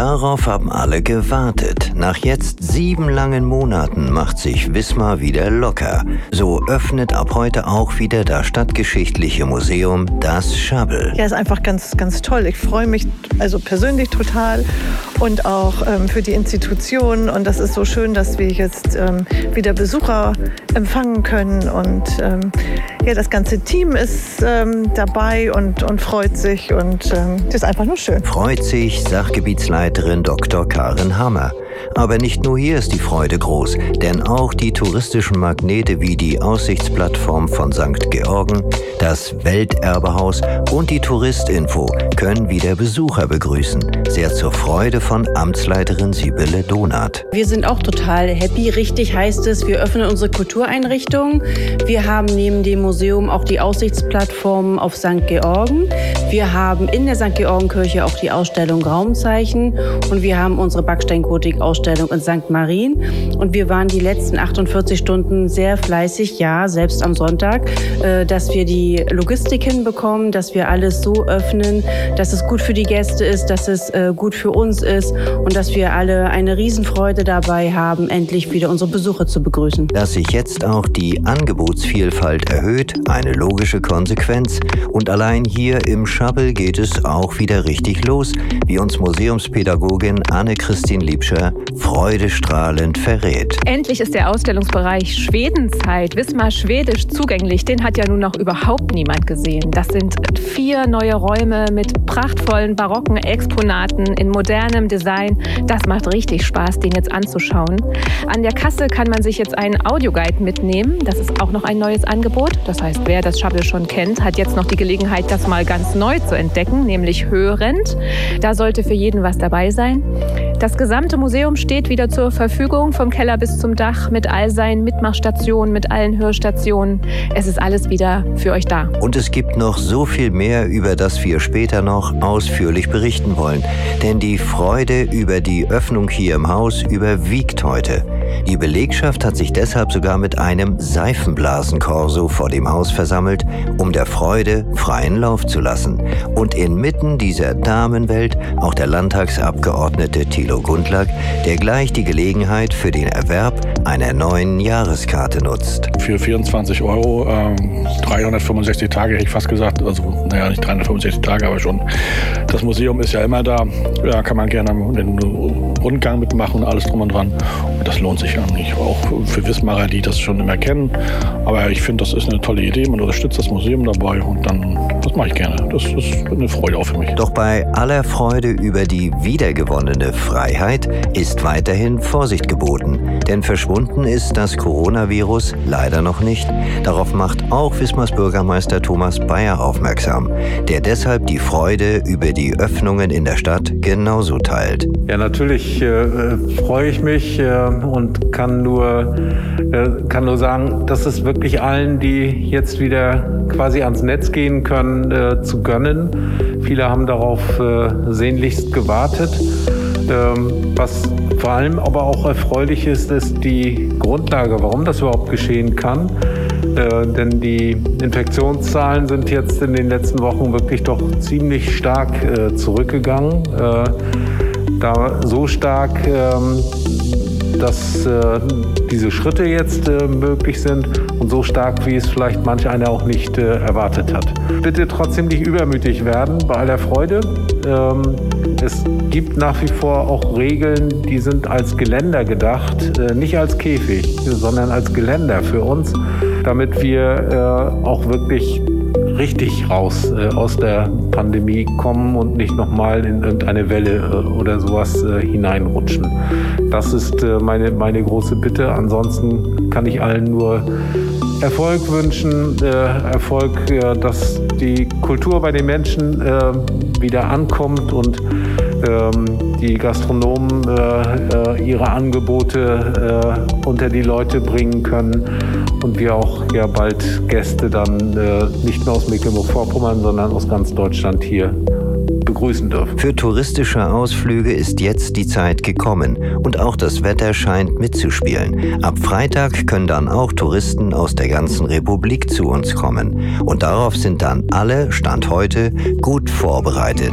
Darauf haben alle gewartet. Nach jetzt sieben langen Monaten macht sich Wismar wieder locker. So öffnet ab heute auch wieder das Stadtgeschichtliche Museum das Schabbel. Ja, ist einfach ganz, ganz toll. Ich freue mich also persönlich total und auch ähm, für die Institution. Und das ist so schön, dass wir jetzt ähm, wieder Besucher empfangen können. Und ähm, ja, das ganze Team ist ähm, dabei und, und freut sich. Und ähm, ist einfach nur schön. Freut sich Sachgebietsleiterin Dr. Karin Hammer. Aber nicht nur hier ist die Freude groß, denn auch die touristischen Magnete wie die Aussichtsplattform von St. Georgen, das Welterbehaus und die Touristinfo können wieder Besucher begrüßen. Sehr zur Freude von Amtsleiterin Sibylle Donath. Wir sind auch total happy. Richtig heißt es, wir öffnen unsere Kultureinrichtungen. Wir haben neben dem Museum auch die Aussichtsplattform auf St. Georgen. Wir haben in der St. Georgenkirche auch die Ausstellung Raumzeichen und wir haben unsere Backsteingotik-Ausstellung Ausstellung in St. Marien. Und wir waren die letzten 48 Stunden sehr fleißig, ja, selbst am Sonntag, äh, dass wir die Logistik hinbekommen, dass wir alles so öffnen, dass es gut für die Gäste ist, dass es äh, gut für uns ist und dass wir alle eine Riesenfreude dabei haben, endlich wieder unsere Besucher zu begrüßen. Dass sich jetzt auch die Angebotsvielfalt erhöht, eine logische Konsequenz. Und allein hier im Schabbel geht es auch wieder richtig los, wie uns Museumspädagogin Anne-Christine Liebscher freudestrahlend verrät. Endlich ist der Ausstellungsbereich Schwedenzeit, Wismar Schwedisch zugänglich. Den hat ja nun noch überhaupt niemand gesehen. Das sind vier neue Räume mit prachtvollen barocken Exponaten in modernem Design. Das macht richtig Spaß, den jetzt anzuschauen. An der Kasse kann man sich jetzt einen Audioguide mitnehmen. Das ist auch noch ein neues Angebot. Das heißt, wer das Shuttle schon kennt, hat jetzt noch die Gelegenheit, das mal ganz neu zu entdecken, nämlich hörend. Da sollte für jeden was dabei sein. Das gesamte Museum steht wieder zur Verfügung, vom Keller bis zum Dach, mit all seinen Mitmachstationen, mit allen Hörstationen. Es ist alles wieder für euch da. Und es gibt noch so viel mehr, über das wir später noch ausführlich berichten wollen. Denn die Freude über die Öffnung hier im Haus überwiegt heute. Die Belegschaft hat sich deshalb sogar mit einem Seifenblasenkorso vor dem Haus versammelt, um der Freude freien Lauf zu lassen. Und inmitten dieser Damenwelt auch der Landtagsabgeordnete Thilo Gundlach, der gleich die Gelegenheit für den Erwerb einer neuen Jahreskarte nutzt. Für 24 Euro, ähm, 365 Tage hätte ich fast gesagt, also naja, nicht 365 Tage, aber schon. Das Museum ist ja immer da, da kann man gerne den Rundgang mitmachen, alles drum und dran. Und das lohnt sich eigentlich auch für Wismarer, die das schon immer kennen. Aber ich finde, das ist eine tolle Idee. Man unterstützt das Museum dabei und dann, das mache ich gerne. Das ist eine Freude auch für mich. Doch bei aller Freude über die wiedergewonnene Freiheit ist weiterhin Vorsicht geboten. Denn verschwunden ist das Coronavirus leider noch nicht. Darauf macht auch Wismars Bürgermeister Thomas Bayer aufmerksam, der deshalb die Freude über die Öffnungen in der Stadt genauso teilt. Ja, natürlich äh, freue ich mich äh, und kann nur, äh, kann nur sagen, dass es wirklich allen, die jetzt wieder quasi ans Netz gehen können, äh, zu gönnen. Viele haben darauf äh, sehnlichst gewartet. Ähm, was vor allem aber auch erfreulich ist, ist die Grundlage, warum das überhaupt geschehen kann. Denn die Infektionszahlen sind jetzt in den letzten Wochen wirklich doch ziemlich stark zurückgegangen. Da so stark, ähm, dass äh, diese Schritte jetzt äh, möglich sind und so stark, wie es vielleicht manch einer auch nicht äh, erwartet hat. Bitte trotzdem nicht übermütig werden bei aller Freude. Ähm, es gibt nach wie vor auch Regeln, die sind als Geländer gedacht, äh, nicht als Käfig, sondern als Geländer für uns, damit wir äh, auch wirklich richtig raus äh, aus der Pandemie kommen und nicht nochmal in irgendeine Welle äh, oder sowas äh, hineinrutschen. Das ist äh, meine, meine große Bitte. Ansonsten kann ich allen nur Erfolg wünschen, äh, Erfolg, äh, dass die Kultur bei den Menschen wieder ankommt und ähm, die Gastronomen ihre Angebote unter die Leute bringen können und wir auch ja bald Gäste dann äh, nicht nur aus Mecklenburg-Vorpommern, sondern aus ganz Deutschland hier begrüßen dürfen. Für touristische Ausflüge ist jetzt die Zeit gekommen und auch das Wetter scheint mitzuspielen. Ab Freitag können dann auch Touristen aus der ganzen Republik zu uns kommen und darauf sind dann alle, Stand heute, gut vorbereitet.